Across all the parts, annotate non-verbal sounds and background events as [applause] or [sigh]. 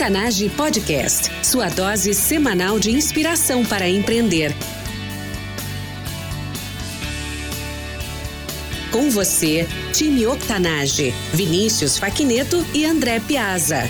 Octanage Podcast, sua dose semanal de inspiração para empreender. Com você, time Octanage, Vinícius Faquineto e André Piazza.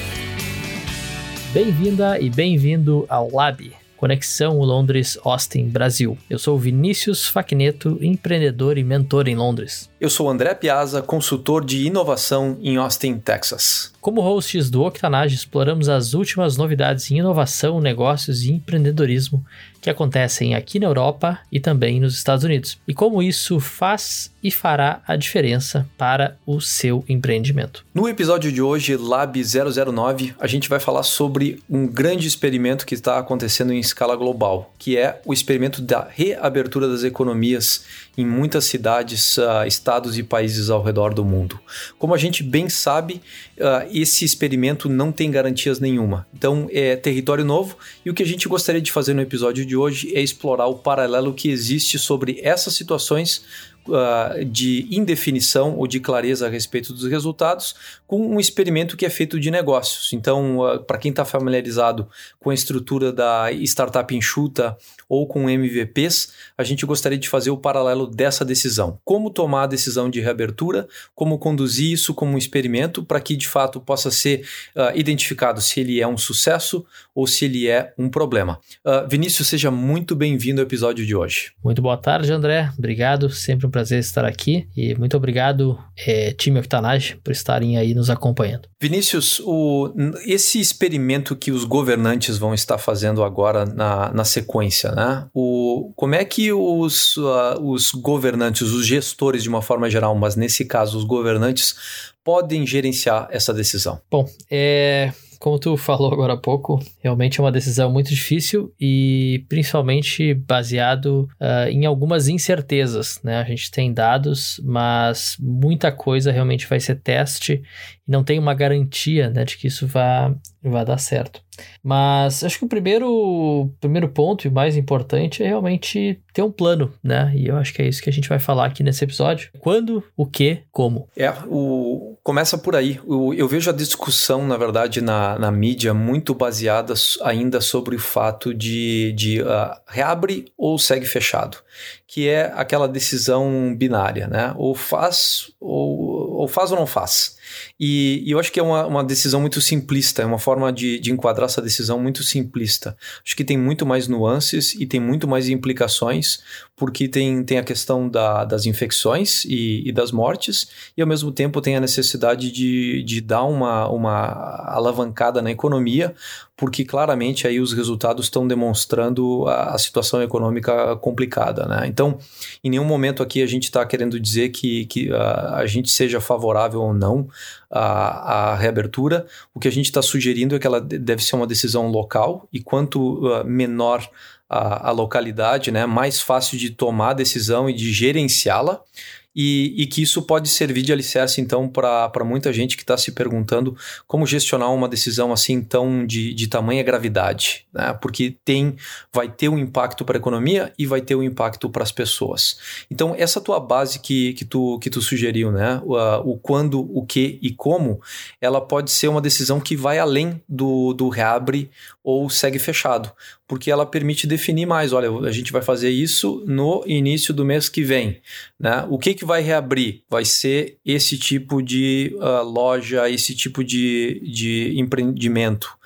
Bem-vinda e bem-vindo ao Lab Conexão Londres Austin Brasil. Eu sou Vinícius Facneto, empreendedor e mentor em Londres. Eu sou André Piazza, consultor de inovação em Austin, Texas. Como hosts do Octanage, exploramos as últimas novidades em inovação, negócios e empreendedorismo que acontecem aqui na Europa e também nos Estados Unidos, e como isso faz e fará a diferença para o seu empreendimento. No episódio de hoje, Lab 009, a gente vai falar sobre um grande experimento que está acontecendo em escala global, que é o experimento da reabertura das economias em muitas cidades, uh, estados e países ao redor do mundo. Como a gente bem sabe, uh, esse experimento não tem garantias nenhuma. Então é território novo e o que a gente gostaria de fazer no episódio de hoje é explorar o paralelo que existe sobre essas situações uh, de indefinição ou de clareza a respeito dos resultados com um experimento que é feito de negócios. Então, uh, para quem está familiarizado com a estrutura da startup enxuta ou com MVPs, a gente gostaria de fazer o paralelo dessa decisão. Como tomar a decisão de reabertura, como conduzir isso como um experimento para que de fato possa ser uh, identificado se ele é um sucesso ou se ele é um problema. Vinícius, seja muito bem-vindo ao episódio de hoje. Muito boa tarde, André. Obrigado. Sempre um prazer estar aqui e muito obrigado, é, time Octanage, por estarem aí nos acompanhando. Vinícius, o, esse experimento que os governantes vão estar fazendo agora na, na sequência, né? O, como é que os, uh, os governantes, os gestores de uma forma geral, mas nesse caso os governantes, podem gerenciar essa decisão? Bom, é como tu falou agora há pouco, realmente é uma decisão muito difícil e principalmente baseado uh, em algumas incertezas, né? A gente tem dados, mas muita coisa realmente vai ser teste e não tem uma garantia, né, de que isso vai, vai dar certo. Mas acho que o primeiro, primeiro ponto e mais importante é realmente ter um plano, né? E eu acho que é isso que a gente vai falar aqui nesse episódio. Quando, o que, como. É, o, começa por aí. O, eu vejo a discussão, na verdade, na, na mídia muito baseada ainda sobre o fato de, de uh, reabre ou segue fechado, que é aquela decisão binária, né? Ou faz ou, ou faz ou não faz. E, e eu acho que é uma, uma, decisão muito simplista, é uma forma de, de enquadrar essa decisão muito simplista. Acho que tem muito mais nuances e tem muito mais implicações, porque tem, tem a questão da, das infecções e, e, das mortes, e ao mesmo tempo tem a necessidade de, de dar uma, uma alavancada na economia, porque claramente aí os resultados estão demonstrando a, a situação econômica complicada. Né? Então, em nenhum momento aqui a gente está querendo dizer que, que a, a gente seja favorável ou não à, à reabertura. O que a gente está sugerindo é que ela deve ser uma decisão local e quanto uh, menor a, a, localidade, né, mais fácil de tomar a decisão e de gerenciá-la e, e, que isso pode servir de alicerce, então, para muita gente que está se perguntando como gestionar uma decisão assim tão de, de tamanha gravidade, né? porque tem, vai ter um impacto para a economia e vai ter um impacto para as pessoas. Então, essa tua base que, que, tu, que tu sugeriu, né? o, o quando, o que e como, ela pode ser uma decisão que vai além do, do reabre ou segue fechado, porque ela permite definir mais, olha, a gente vai fazer isso no início do mês que vem, né? O que que vai reabrir? Vai ser esse tipo de uh, loja, esse tipo de, de empreendimento.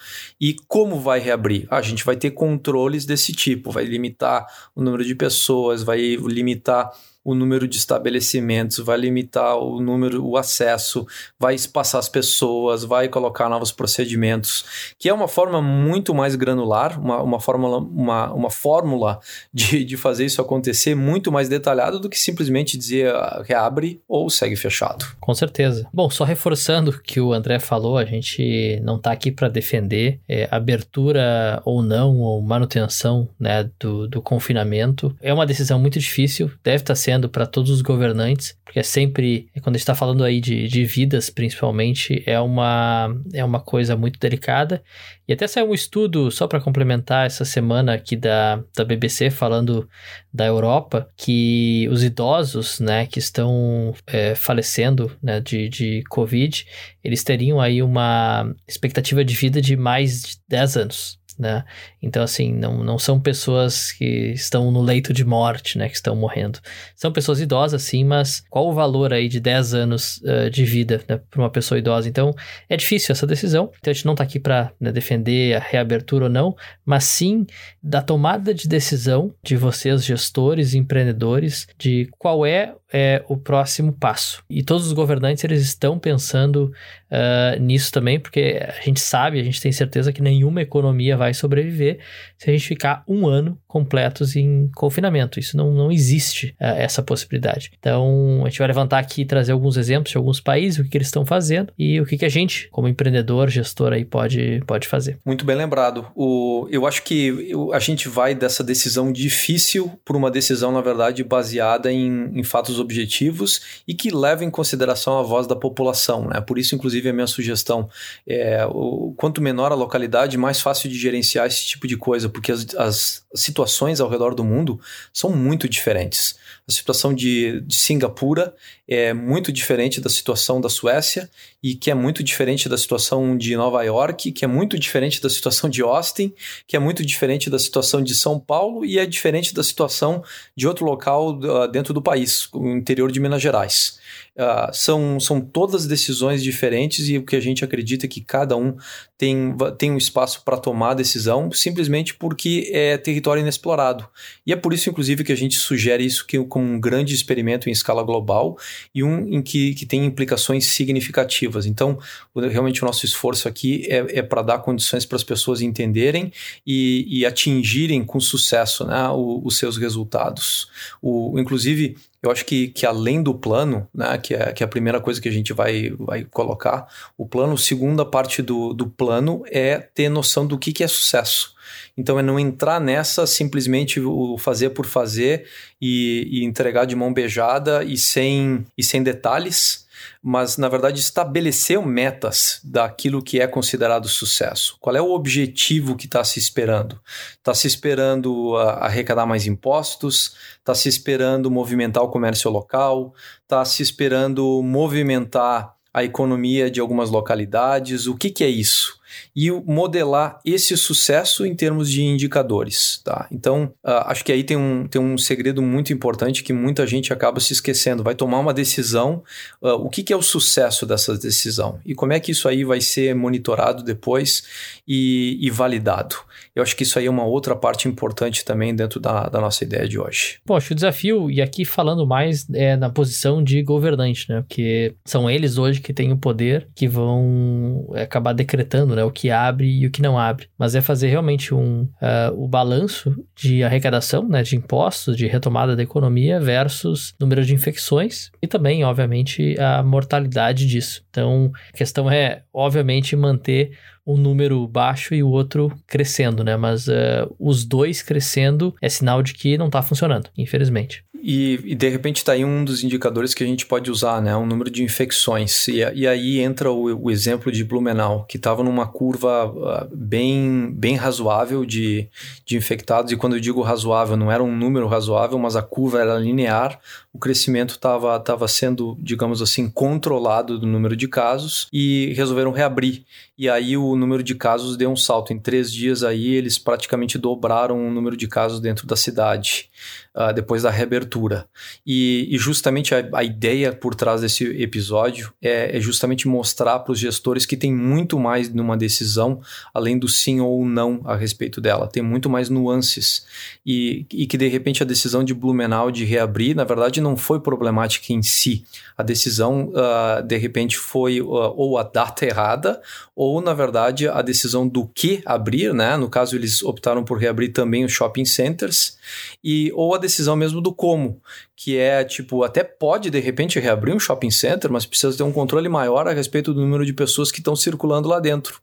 E como vai reabrir? Ah, a gente vai ter controles desse tipo, vai limitar o número de pessoas, vai limitar o número de estabelecimentos, vai limitar o número, o acesso, vai espaçar as pessoas, vai colocar novos procedimentos, que é uma forma muito mais granular, uma, uma fórmula, uma, uma fórmula de, de fazer isso acontecer muito mais detalhada do que simplesmente dizer ah, reabre ou segue fechado. Com certeza. Bom, só reforçando o que o André falou, a gente não está aqui para defender é, abertura ou não, ou manutenção né, do, do confinamento. É uma decisão muito difícil, deve estar tá sendo para todos os governantes, porque é sempre, quando a gente está falando aí de, de vidas, principalmente, é uma, é uma coisa muito delicada. E até saiu um estudo, só para complementar, essa semana aqui da, da BBC, falando da Europa, que os idosos, né, que estão é, falecendo né, de, de Covid, eles teriam aí uma expectativa de vida de mais de 10 anos né? Então, assim, não, não são pessoas que estão no leito de morte, né? Que estão morrendo. São pessoas idosas, sim, mas qual o valor aí de 10 anos uh, de vida né, para uma pessoa idosa? Então, é difícil essa decisão. Então, a gente não está aqui para né, defender a reabertura ou não, mas sim da tomada de decisão de vocês, gestores empreendedores, de qual é é o próximo passo. E todos os governantes eles estão pensando uh, nisso também, porque a gente sabe, a gente tem certeza que nenhuma economia vai sobreviver se a gente ficar um ano completos em confinamento. Isso não, não existe uh, essa possibilidade. Então, a gente vai levantar aqui e trazer alguns exemplos de alguns países, o que, que eles estão fazendo e o que, que a gente, como empreendedor, gestor aí, pode, pode fazer. Muito bem lembrado. O, eu acho que a gente vai dessa decisão difícil por uma decisão, na verdade, baseada em, em fatos objetivos e que leva em consideração a voz da população. Né? Por isso, inclusive, a minha sugestão é o, quanto menor a localidade, mais fácil de gerenciar esse tipo de coisa, porque as, as situações ao redor do mundo são muito diferentes. A situação de, de Singapura é muito diferente da situação da Suécia e que é muito diferente da situação de Nova York, que é muito diferente da situação de Austin, que é muito diferente da situação de São Paulo e é diferente da situação de outro local uh, dentro do país, o interior de Minas Gerais. Uh, são, são todas decisões diferentes e o que a gente acredita é que cada um tem, tem um espaço para tomar a decisão simplesmente porque é território inexplorado. E é por isso, inclusive, que a gente sugere isso que, como um grande experimento em escala global e um em que, que tem implicações significativas. Então, realmente o nosso esforço aqui é, é para dar condições para as pessoas entenderem e, e atingirem com sucesso né, o, os seus resultados. O, inclusive, eu acho que, que além do plano, né, que, é, que é a primeira coisa que a gente vai, vai colocar, o plano, segunda parte do, do plano é ter noção do que, que é sucesso. Então é não entrar nessa simplesmente o fazer por fazer e, e entregar de mão beijada e sem, e sem detalhes, mas na verdade estabelecer metas daquilo que é considerado sucesso. Qual é o objetivo que está se esperando? Está se esperando arrecadar mais impostos? Está se esperando movimentar o comércio local? Está se esperando movimentar a economia de algumas localidades? O que, que é isso? E modelar esse sucesso em termos de indicadores. Tá? Então, uh, acho que aí tem um, tem um segredo muito importante que muita gente acaba se esquecendo. Vai tomar uma decisão, uh, o que, que é o sucesso dessa decisão e como é que isso aí vai ser monitorado depois e, e validado. Eu acho que isso aí é uma outra parte importante também dentro da, da nossa ideia de hoje. Poxa, o desafio, e aqui falando mais é na posição de governante, né? Porque são eles hoje que têm o poder que vão é, acabar decretando né, o que abre e o que não abre. Mas é fazer realmente um, uh, o balanço de arrecadação, né, de impostos, de retomada da economia versus número de infecções e também, obviamente, a mortalidade disso. Então, a questão é, obviamente, manter um número baixo e o outro crescendo, né? Mas uh, os dois crescendo é sinal de que não está funcionando, infelizmente. E, e, de repente está aí um dos indicadores que a gente pode usar, né? O número de infecções. E, e aí entra o, o, exemplo de Blumenau, que estava numa curva uh, bem, bem razoável de, de infectados. E quando eu digo razoável, não era um número razoável, mas a curva era linear. O crescimento estava tava sendo, digamos assim, controlado do número de casos e resolveram reabrir. E aí o número de casos deu um salto. Em três dias aí eles praticamente dobraram o número de casos dentro da cidade uh, depois da reabertura. E, e justamente a, a, ideia por trás desse episódio é, é justamente mostrar para os gestores que tem muito mais numa decisão, além do sim ou não a respeito dela. Tem muito mais nuances. E, e que de repente a decisão de Blumenau de reabrir, na verdade, não foi problemática em si. A decisão, uh, de repente, foi uh, ou a data errada, ou, na verdade, a decisão do que abrir, né? No caso, eles optaram por reabrir também os shopping centers, e, ou a decisão mesmo do como, que é tipo, até pode de repente reabrir um shopping center, mas precisa ter um controle maior a respeito do número de pessoas que estão circulando lá dentro.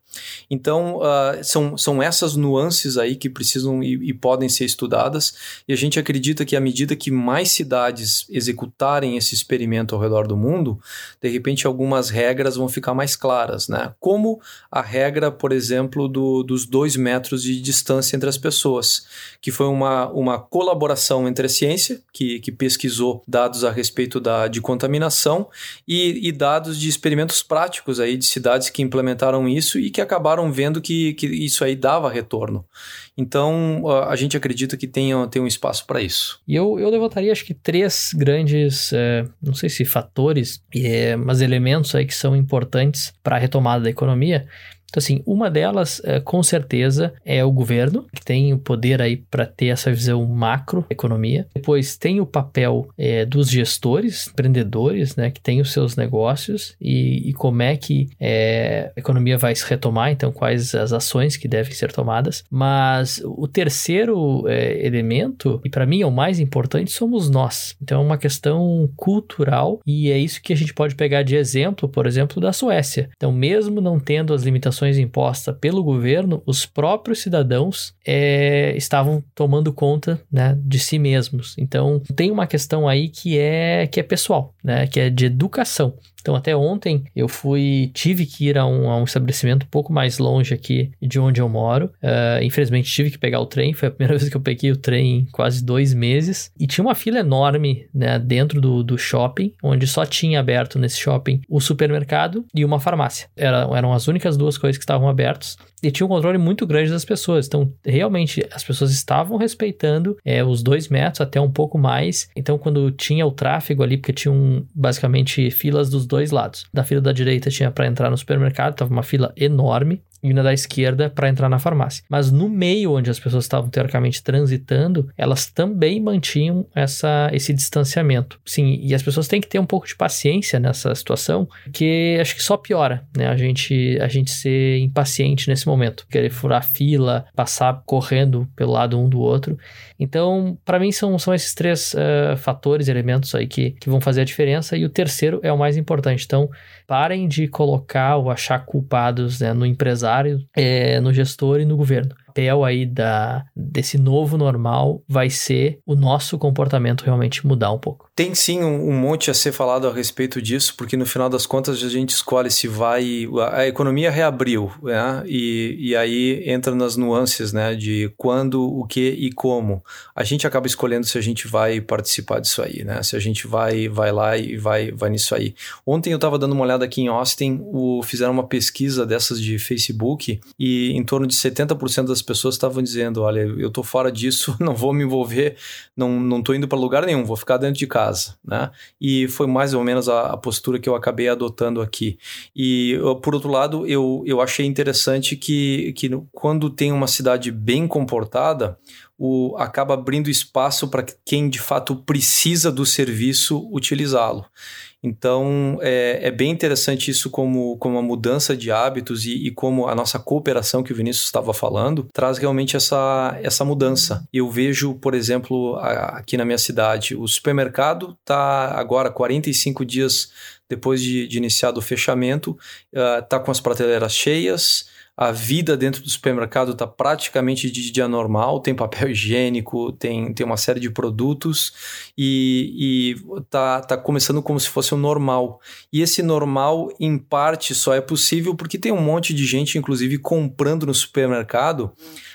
Então, uh, são, são essas nuances aí que precisam e, e, podem ser estudadas, e a gente acredita que à medida que mais cidades executarem esse experimento ao redor do mundo, de repente algumas regras vão ficar mais claras, né? Como a regra, por exemplo, do, dos dois metros de distância entre as pessoas, que foi uma, uma colaboração ciência, que, que pesquisou dados a respeito da, de contaminação, e, e dados de experimentos práticos aí de cidades que implementaram isso e que acabaram vendo que, que isso aí dava retorno. Então, a gente acredita que tem, tem um espaço para isso. E eu, eu levantaria, acho que, três grandes, é, não sei se fatores, é, mas elementos aí que são importantes para a retomada da economia. Então, assim, uma delas, é, com certeza, é o governo, que tem o poder aí para ter essa visão macro economia. Depois tem o papel é, dos gestores, empreendedores, né, que têm os seus negócios e, e como é que é, a economia vai se retomar, então quais as ações que devem ser tomadas. Mas o terceiro é, elemento, e para mim é o mais importante, somos nós. Então é uma questão cultural e é isso que a gente pode pegar de exemplo, por exemplo, da Suécia. Então, mesmo não tendo as limitações sanções impostas pelo governo, os próprios cidadãos é, estavam tomando conta né, de si mesmos. Então, tem uma questão aí que é, que é pessoal, né, que é de educação. Então, até ontem eu fui, tive que ir a um, a um estabelecimento um pouco mais longe aqui de onde eu moro. Uh, infelizmente, tive que pegar o trem. Foi a [laughs] primeira vez que eu peguei o trem em quase dois meses. E tinha uma fila enorme né, dentro do, do shopping, onde só tinha aberto nesse shopping o supermercado e uma farmácia. Era, eram as únicas duas coisas que estavam abertos e tinha um controle muito grande das pessoas. Então, realmente, as pessoas estavam respeitando é, os dois metros, até um pouco mais. Então, quando tinha o tráfego ali, porque tinham basicamente filas dos dois lados. Da fila da direita tinha para entrar no supermercado, tava uma fila enorme e na da esquerda para entrar na farmácia. Mas no meio onde as pessoas estavam teoricamente transitando, elas também mantinham essa, esse distanciamento. Sim, e as pessoas têm que ter um pouco de paciência nessa situação, que acho que só piora, né? A gente, a gente ser impaciente nesse momento, querer furar fila, passar correndo pelo lado um do outro. Então, para mim, são, são esses três uh, fatores, elementos aí que, que vão fazer a diferença, e o terceiro é o mais importante. Então, parem de colocar ou achar culpados né, no empresário, é, no gestor e no governo papel aí da, desse novo normal vai ser o nosso comportamento realmente mudar um pouco. Tem sim um, um, monte a ser falado a respeito disso, porque no final das contas a gente escolhe se vai. A economia reabriu, né? E, e aí entra nas nuances, né? De quando, o que e como. A gente acaba escolhendo se a gente vai participar disso aí, né? Se a gente vai, vai lá e vai, vai nisso aí. Ontem eu estava dando uma olhada aqui em Austin, o, fizeram uma pesquisa dessas de Facebook e em torno de 70% das pessoas estavam dizendo: olha, eu tô fora disso, [laughs] não vou me envolver, não, tô indo para lugar nenhum, vou ficar dentro de casa, né? E foi mais ou menos a, a postura que eu acabei adotando aqui. E por outro lado, eu, eu achei interessante que, que quando tem uma cidade bem comportada, o, acaba abrindo espaço para quem de fato precisa do serviço utilizá-lo. Então, é, é, bem interessante isso como, como uma mudança de hábitos e, e, como a nossa cooperação que o Vinícius estava falando traz realmente essa, essa mudança. Eu vejo, por exemplo, aqui na minha cidade, o supermercado está agora 45 dias depois de, de iniciado o fechamento, está uh, com as prateleiras cheias, a vida dentro do supermercado está praticamente de dia normal, tem papel higiênico, tem, tem uma série de produtos e, e tá, tá começando como se fosse um normal. E esse normal, em parte, só é possível porque tem um monte de gente, inclusive, comprando no supermercado.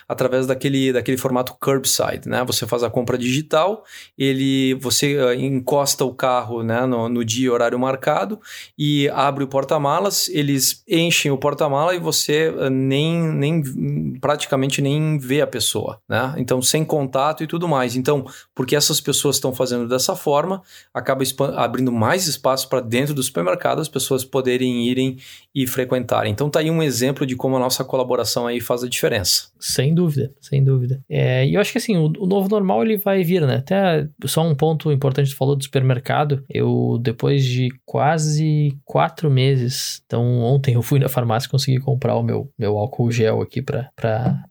Através daquele, daquele formato curbside, né? Você faz a compra digital, ele, você uh, encosta o carro né, no, no dia e horário marcado e abre o porta-malas, eles enchem o porta-mala e você uh, nem, nem praticamente nem vê a pessoa, né? Então, sem contato e tudo mais. Então, porque essas pessoas estão fazendo dessa forma, acaba abrindo mais espaço para dentro do supermercado as pessoas poderem irem e frequentarem. Então, tá aí um exemplo de como a nossa colaboração aí faz a diferença. Sem dúvida, sem dúvida. É, e eu acho que assim, o, o, novo normal ele vai vir, né? Até só um ponto importante, tu falou do supermercado. Eu, depois de quase quatro meses, então ontem eu fui na farmácia e consegui comprar o meu meu álcool gel aqui para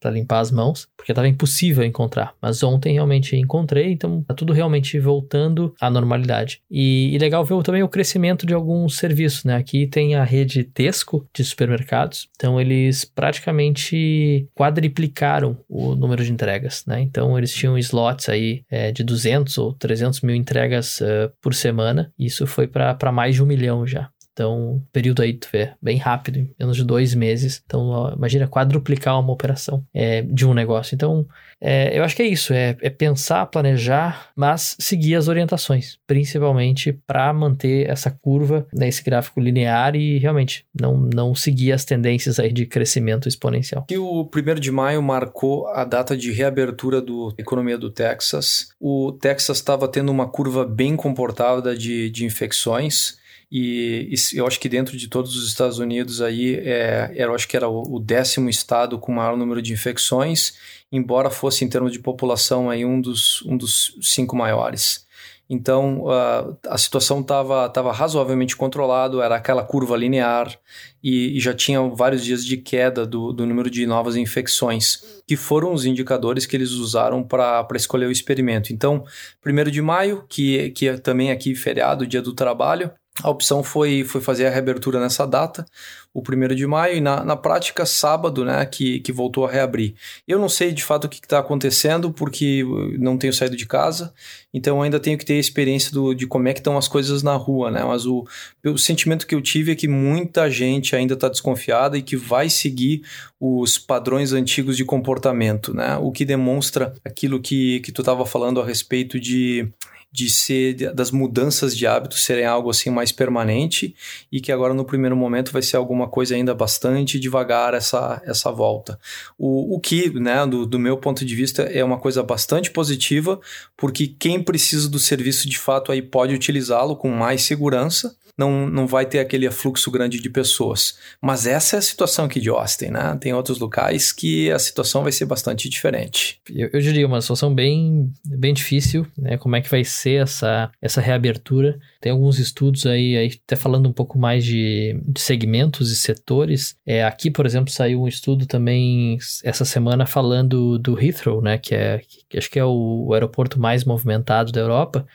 limpar as mãos, porque estava impossível encontrar. Mas ontem realmente encontrei, então tá tudo realmente voltando à normalidade. E, e legal ver também o crescimento de alguns serviços, né? Aqui tem a rede Tesco de supermercados, então eles praticamente quadriplicaram o número de entregas, né? Então eles tinham slots aí é, de 200 ou 300 mil entregas uh, por semana, e isso foi para mais de um milhão já. Então, período aí, tu vê, bem rápido, em menos de dois meses. Então, ó, imagina quadruplicar uma operação é, de um negócio. Então, é, eu acho que é isso, é, é, pensar, planejar, mas seguir as orientações, principalmente para manter essa curva né, gráfico linear e realmente não, não seguir as tendências aí de crescimento exponencial. E o primeiro de maio marcou a data de reabertura da economia do Texas. O Texas estava tendo uma curva bem comportada de, de infecções e, e, eu acho que dentro de todos os Estados Unidos aí, é, eu acho que era o, o, décimo estado com maior número de infecções, embora fosse em termos de população aí um dos, um dos cinco maiores. Então uh, a situação estava tava razoavelmente controlada, era aquela curva linear e, e, já tinha vários dias de queda do, do número de novas infecções, que foram os indicadores que eles usaram para escolher o experimento. Então, 1 de maio, que, que é também aqui feriado, dia do trabalho, a opção foi, foi fazer a reabertura nessa data, o 1 de maio, e na, na prática, sábado, né, que, que voltou a reabrir. Eu não sei de fato o que está acontecendo, porque não tenho saído de casa, então ainda tenho que ter a experiência do, de como é que estão as coisas na rua, né? Mas o, o sentimento que eu tive é que muita gente ainda está desconfiada e que vai seguir os padrões antigos de comportamento, né? O que demonstra aquilo que, que tu estava falando a respeito de de ser das mudanças de hábitos serem algo assim mais permanente e que agora no primeiro momento vai ser alguma coisa ainda bastante devagar essa, essa volta. O, o que, né, do, do meu ponto de vista, é uma coisa bastante positiva, porque quem precisa do serviço de fato aí pode utilizá-lo com mais segurança não, não vai ter aquele afluxo grande de pessoas. Mas essa é a situação aqui de Austin, né? Tem outros locais que a situação vai ser bastante diferente. Eu, eu diria uma situação bem, bem difícil, né? Como é que vai ser essa, essa reabertura? Tem alguns estudos aí, aí até falando um pouco mais de, de segmentos e setores. É, aqui, por exemplo, saiu um estudo também essa semana falando do Heathrow, né? Que é que acho que é o, o aeroporto mais movimentado da Europa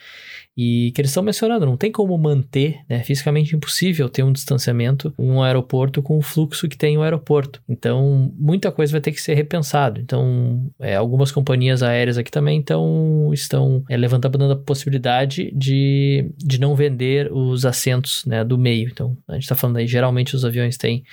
e que eles estão mencionando, não tem como manter, né, fisicamente impossível ter um distanciamento em um aeroporto com o fluxo que tem o aeroporto. Então, muita coisa vai ter que ser repensado. Então, é, algumas companhias aéreas aqui também então, estão é, levantando a possibilidade de, de não vender os assentos né, do meio. Então, a gente está falando aí, geralmente os aviões têm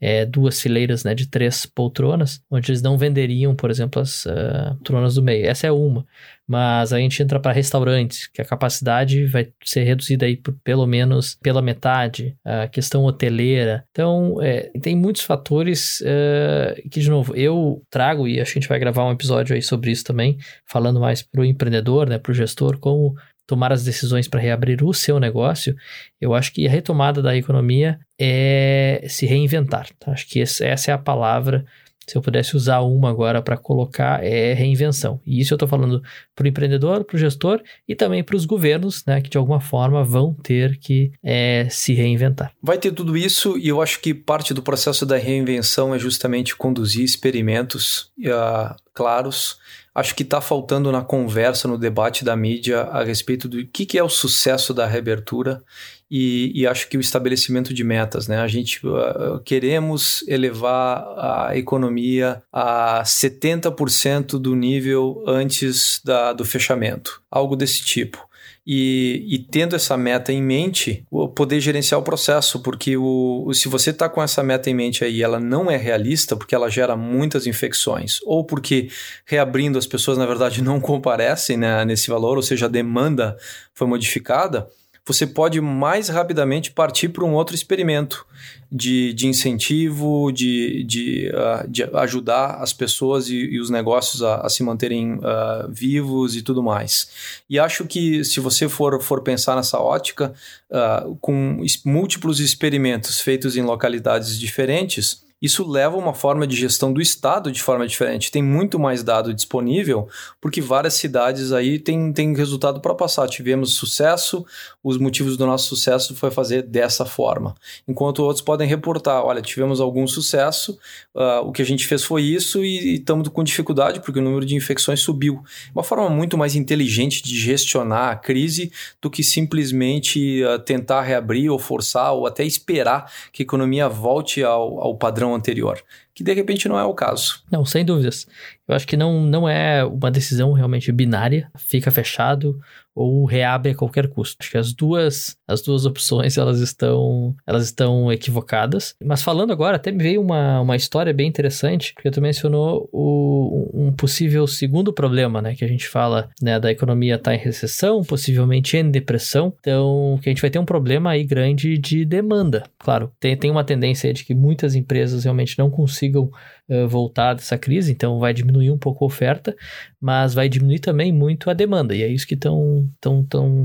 é, duas fileiras né, de três poltronas, onde eles não venderiam, por exemplo, as uh, poltronas do meio. Essa é uma. Mas a gente entra para restaurantes, que a capacidade vai ser reduzida aí por pelo menos pela metade, a questão hoteleira. Então, é, tem muitos fatores uh, que, de novo, eu trago, e a gente vai gravar um episódio aí sobre isso também, falando mais para o empreendedor, né, para o gestor, como tomar as decisões para reabrir o seu negócio, eu acho que a retomada da economia é se reinventar. Tá? Acho que essa é a palavra. Se eu pudesse usar uma agora para colocar, é reinvenção. E isso eu estou falando para o empreendedor, para o gestor e também para os governos, né, que de alguma forma vão ter que é, se reinventar. Vai ter tudo isso e eu acho que parte do processo da reinvenção é justamente conduzir experimentos uh, claros. Acho que está faltando na conversa, no debate da mídia a respeito do que, que é o sucesso da reabertura e, e, acho que o estabelecimento de metas, né? A gente uh, queremos elevar a economia a 70% do nível antes da, do fechamento, algo desse tipo e, e, tendo essa meta em mente, poder gerenciar o processo, porque o, se você está com essa meta em mente aí ela não é realista, porque ela gera muitas infecções, ou porque reabrindo as pessoas na verdade [laughs] não comparecem né, nesse valor, ou seja, a demanda foi modificada, você pode mais rapidamente partir para um outro experimento de, de incentivo, de, de, uh, de ajudar as pessoas e, e os negócios a, a se manterem uh, vivos e tudo mais. E acho que se você for, for pensar nessa ótica, uh, com múltiplos experimentos feitos em localidades diferentes, isso leva a uma forma de gestão do Estado de forma diferente. Tem muito mais dado disponível, porque várias cidades aí têm, têm resultado para passar. Tivemos sucesso, os motivos do nosso sucesso foi fazer dessa forma. Enquanto outros podem reportar: olha, tivemos algum sucesso, uh, o que a gente fez foi isso e estamos com dificuldade porque o número de infecções subiu. Uma forma muito mais inteligente de gestionar a crise do que simplesmente uh, tentar reabrir ou forçar ou até esperar que a economia volte ao, ao padrão anterior, que de repente não é o caso. Não, sem dúvidas. Eu acho que não, não é uma decisão realmente binária, fica fechado ou reabre a qualquer custo. Acho que as duas, as duas opções elas estão, elas estão equivocadas. Mas falando agora, até me veio uma, uma história bem interessante, porque tu mencionou o, um possível segundo problema, né, que a gente fala, né, da economia estar tá em recessão, possivelmente em depressão. Então, que a gente vai ter um problema aí grande de demanda. Claro, tem, tem uma tendência de que muitas empresas realmente não consigam uh, voltar dessa crise, então vai diminuir um pouco a oferta, mas vai diminuir também muito a demanda, e é isso que estão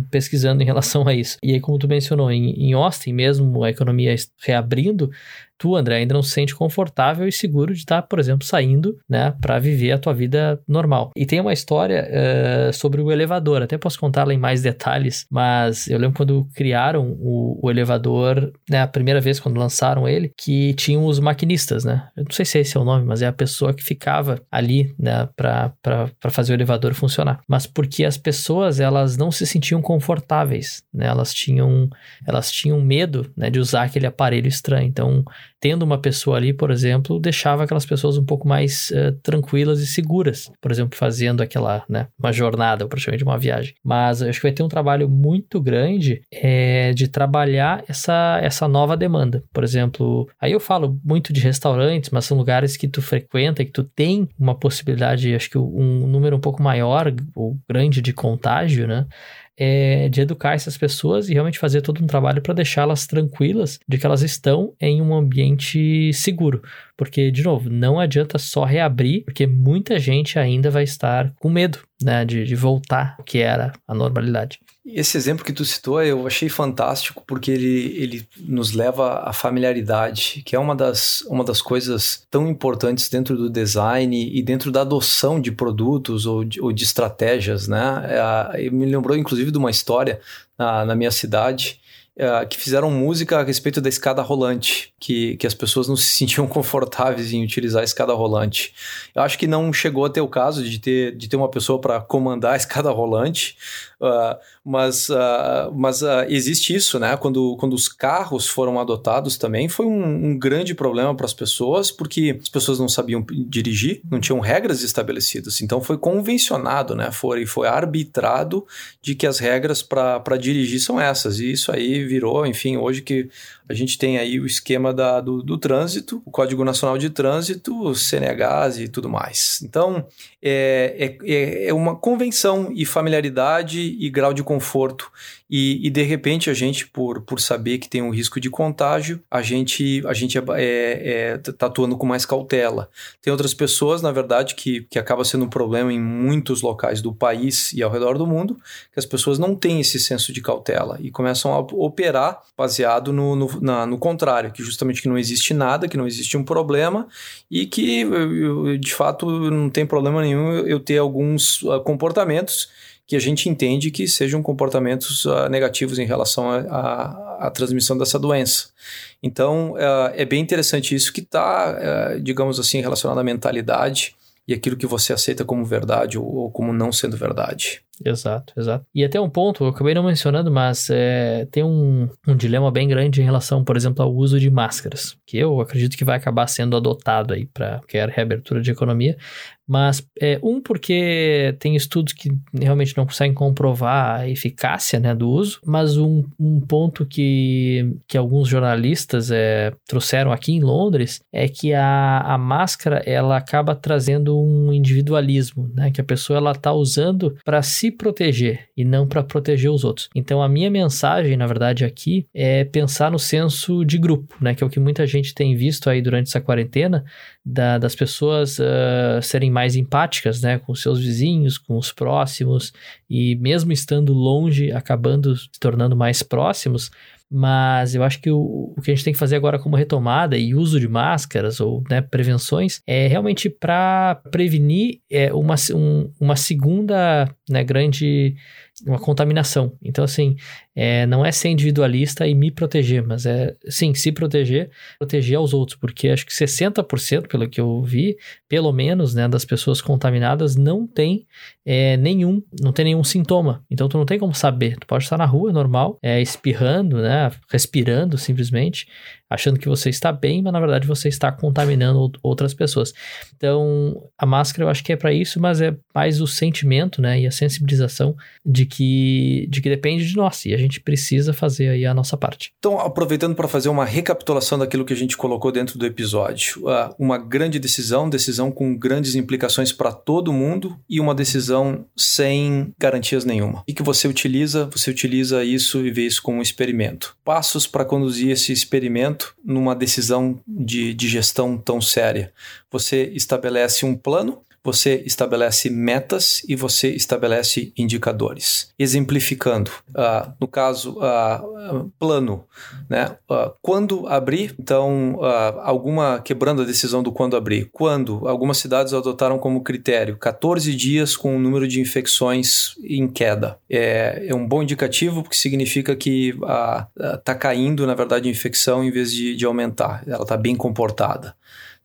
pesquisando em relação a isso. E aí, como tu mencionou, em, em Austin mesmo, a economia reabrindo, tu, André, ainda não se sente confortável e seguro de estar, por exemplo, saindo, né, para viver a tua vida normal. E tem uma história uh, sobre o elevador, até posso contá-la em mais detalhes, mas eu lembro quando criaram o, o, elevador, né, a primeira vez quando lançaram ele, que tinham os maquinistas, né? Eu não sei se esse é o nome, mas é a pessoa que ficava ali, né, para fazer o elevador funcionar. Mas porque as pessoas, elas não se sentiam confortáveis, né? Elas tinham, elas tinham medo, né, de usar aquele aparelho estranho. Então, tendo uma pessoa ali, por exemplo, deixava aquelas pessoas um pouco mais uh, tranquilas e seguras, por exemplo, fazendo aquela, né, uma jornada, praticamente uma viagem. Mas acho que vai ter um trabalho muito grande é, de trabalhar essa, essa nova demanda. Por exemplo, aí eu falo muito de restaurantes, mas são lugares que tu frequenta, que tu tem uma possibilidade, acho que um número um pouco maior ou grande de contágio, né? É, de educar essas pessoas e realmente fazer todo um trabalho para deixá-las tranquilas de que elas estão em um ambiente seguro. Porque, de novo, não adianta só reabrir, porque muita gente ainda vai estar com medo né, de, de voltar ao que era a normalidade. Esse exemplo que tu citou eu achei fantástico porque ele, ele nos leva à familiaridade, que é uma das, uma das coisas tão importantes dentro do design e dentro da adoção de produtos ou de, ou de estratégias, né? É, me lembrou inclusive de uma história na, na minha cidade uh, que fizeram música a respeito da escada rolante, que, que as pessoas não se sentiam [laughs] confortáveis em utilizar a escada rolante. Eu acho que não chegou a ter o caso de ter, de ter uma pessoa para comandar a escada rolante, uh, mas, uh, mas uh, existe isso, né? Quando, quando os carros foram adotados também, foi um, um grande problema para as pessoas, porque as pessoas não sabiam dirigir, não tinham regras estabelecidas. Então foi convencionado, né? Foi, foi arbitrado de que as regras para dirigir são essas. E isso aí virou, enfim, hoje que a gente tem aí o esquema da, do, do trânsito, o Código Nacional de Trânsito, CNHs e tudo mais. Então, é, é, é uma convenção e familiaridade e grau de conforto. E, e, de repente a gente, por, por saber que tem um risco de contágio, a gente a gente é, é, tá atuando com mais cautela. Tem outras pessoas, na verdade, que, que acaba sendo um problema em muitos locais do país e ao redor do mundo, que as pessoas não têm esse senso de cautela e começam a operar baseado no, no, na, no contrário, que justamente que não existe nada, que não existe um problema e que eu, de fato não tem problema nenhum eu ter alguns uh, comportamentos que a gente entende que sejam comportamentos uh, negativos em relação à transmissão dessa doença. Então, uh, é bem interessante isso que está, uh, digamos assim, relacionado à mentalidade e aquilo que você aceita como verdade ou, ou como não sendo verdade. Exato, exato. E até um ponto, eu acabei não mencionando, mas é, tem um, um dilema bem grande em relação, por exemplo, ao uso de máscaras, que eu acredito que vai acabar sendo adotado aí para qualquer reabertura de economia, mas, é, um, porque tem estudos que realmente não conseguem comprovar a eficácia né, do uso, mas um, um ponto que, que alguns jornalistas é, trouxeram aqui em Londres é que a, a máscara ela acaba trazendo um individualismo, né, que a pessoa ela está usando para se proteger e não para proteger os outros. Então, a minha mensagem, na verdade, aqui é pensar no senso de grupo, né, que é o que muita gente tem visto aí durante essa quarentena, da, das pessoas uh, serem mais empáticas, né, com seus vizinhos, com os próximos, e mesmo estando longe, acabando se tornando mais próximos, mas eu acho que o, o que a gente tem que fazer agora como retomada e uso de máscaras ou né, prevenções é realmente para prevenir é, uma, um, uma segunda né, grande uma contaminação. Então, assim, é, não é ser individualista e me proteger, mas é, sim, se proteger, proteger aos outros, porque acho que 60%, pelo que eu vi, pelo menos, né, das pessoas contaminadas não tem é, nenhum, não tem nenhum sintoma. Então, tu não tem como saber. Tu pode estar na rua, normal, é, espirrando, né, respirando simplesmente, achando que você está bem, mas na verdade você está contaminando outras pessoas. Então, a máscara eu acho que é para isso, mas é mais o sentimento, né, e a sensibilização de que, de que depende de nós e a gente precisa fazer aí a nossa parte. Então, aproveitando para fazer uma recapitulação daquilo que a gente colocou dentro do episódio, uh, uma grande decisão, decisão com grandes implicações para todo mundo e uma decisão sem garantias nenhuma. E que você utiliza, você utiliza isso e vê isso como um experimento. Passos para conduzir esse experimento numa decisão de, de gestão tão séria. Você estabelece um plano, você estabelece metas e você estabelece indicadores. Exemplificando, uh, no caso, uh, plano, né? Uh, quando abrir, então, alguma quebrando a decisão do quando abrir. Quando algumas cidades adotaram como critério 14 dias com o número de infecções em queda. É, é um bom indicativo porque significa que está caindo, na verdade, a infecção em vez de, de aumentar. Ela está bem comportada.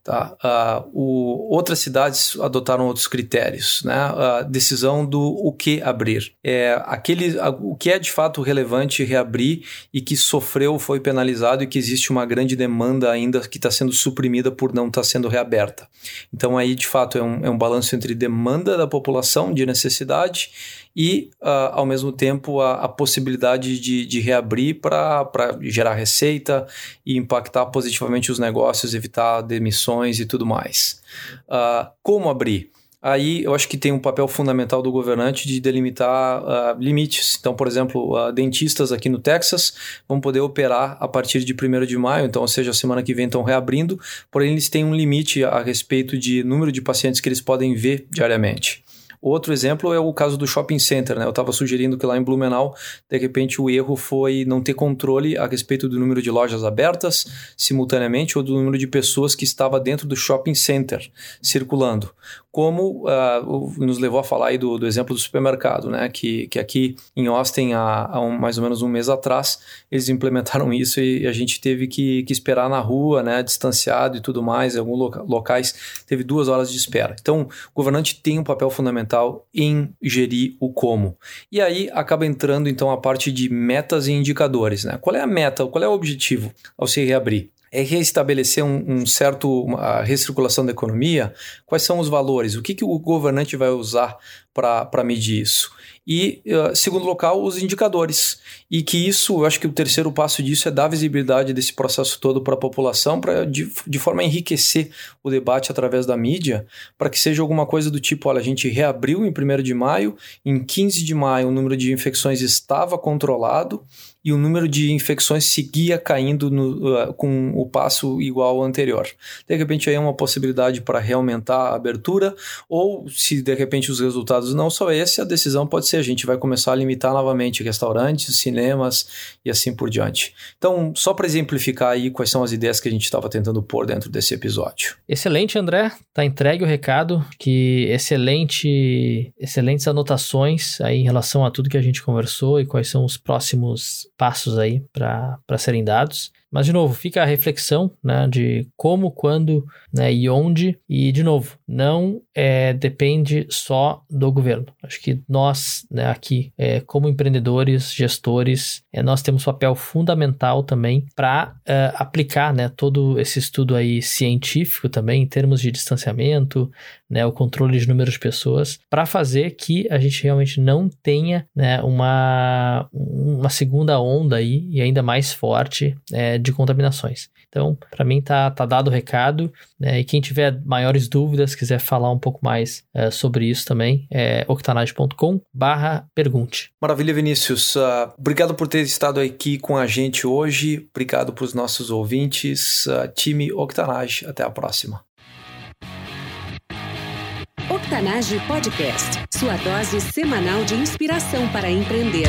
Tá? Uh, o, outras cidades adotaram outros critérios. Né? A decisão do o que abrir. É aquele, o que é de fato relevante reabrir e que sofreu, foi penalizado e que existe uma grande demanda ainda que está sendo suprimida por não estar tá sendo reaberta. Então, aí, de fato, é um, é um balanço entre demanda da população, de necessidade, e, uh, ao mesmo tempo, a, a possibilidade de, de reabrir para gerar receita e impactar positivamente os negócios, evitar demissões e tudo mais. Uh, como abrir? Aí eu acho que tem um papel fundamental do governante de delimitar uh, limites. Então, por exemplo, uh, dentistas aqui no Texas vão poder operar a partir de 1 de maio, então, ou seja, a semana que vem estão reabrindo, porém eles têm um limite a respeito de número de pacientes que eles podem ver diariamente. Outro exemplo é o caso do shopping center, né? Eu estava sugerindo que lá em Blumenau, de repente, o erro foi não ter controle a respeito do número de lojas abertas simultaneamente ou do número de pessoas que estava dentro do shopping center circulando como uh, nos levou a falar aí do, do, exemplo do supermercado, né? Que, que aqui em Austin, há, há um, mais ou menos um mês atrás, eles implementaram isso e a gente teve que, que esperar na rua, né? Distanciado e tudo mais. Em alguns loca locais teve duas horas de espera. Então, o governante tem um papel fundamental em gerir o como. E aí acaba entrando então a parte de metas e indicadores, né? Qual é a meta? Qual é o objetivo ao se reabrir? É restabelecer um, um certo uma recirculação da economia, quais são os valores, o que, que o governante vai usar para medir isso. E, segundo local, os indicadores. E que isso, eu acho que o terceiro passo disso é dar visibilidade desse processo todo para a população, para de, de forma a enriquecer o debate através da mídia, para que seja alguma coisa do tipo: olha, a gente reabriu em 1 de maio, em 15 de maio o número de infecções estava controlado e o número de infecções seguia caindo no, uh, com o passo igual ao anterior. De repente, aí é uma possibilidade para reaumentar a abertura, ou se de repente os resultados não são esses, a decisão pode ser a gente vai começar a limitar novamente restaurantes, cinemas e assim por diante. Então, só para exemplificar aí quais são as ideias que a gente estava tentando pôr dentro desse episódio. Excelente, André. Tá entregue o recado. Que excelente, excelentes anotações aí em relação a tudo que a gente conversou e quais são os próximos passos aí para serem dados. Mas, de novo, fica a reflexão né, de como, quando né, e onde. E, de novo, não é, depende só do governo. Acho que nós, né, aqui, é, como empreendedores, gestores, é, nós temos papel fundamental também para é, aplicar né, todo esse estudo aí científico também, em termos de distanciamento, né, o controle de número de pessoas, para fazer que a gente realmente não tenha né, uma, uma segunda onda aí, e ainda mais forte, é, de contaminações. Então, para mim tá, tá dado o recado, né? E quem tiver maiores dúvidas, quiser falar um pouco mais é, sobre isso também, é octanage.com barra pergunte. Maravilha, Vinícius. Uh, obrigado por ter estado aqui com a gente hoje. Obrigado para os nossos ouvintes. Uh, time Octanage. Até a próxima. Octanage Podcast, sua dose semanal de inspiração para empreender.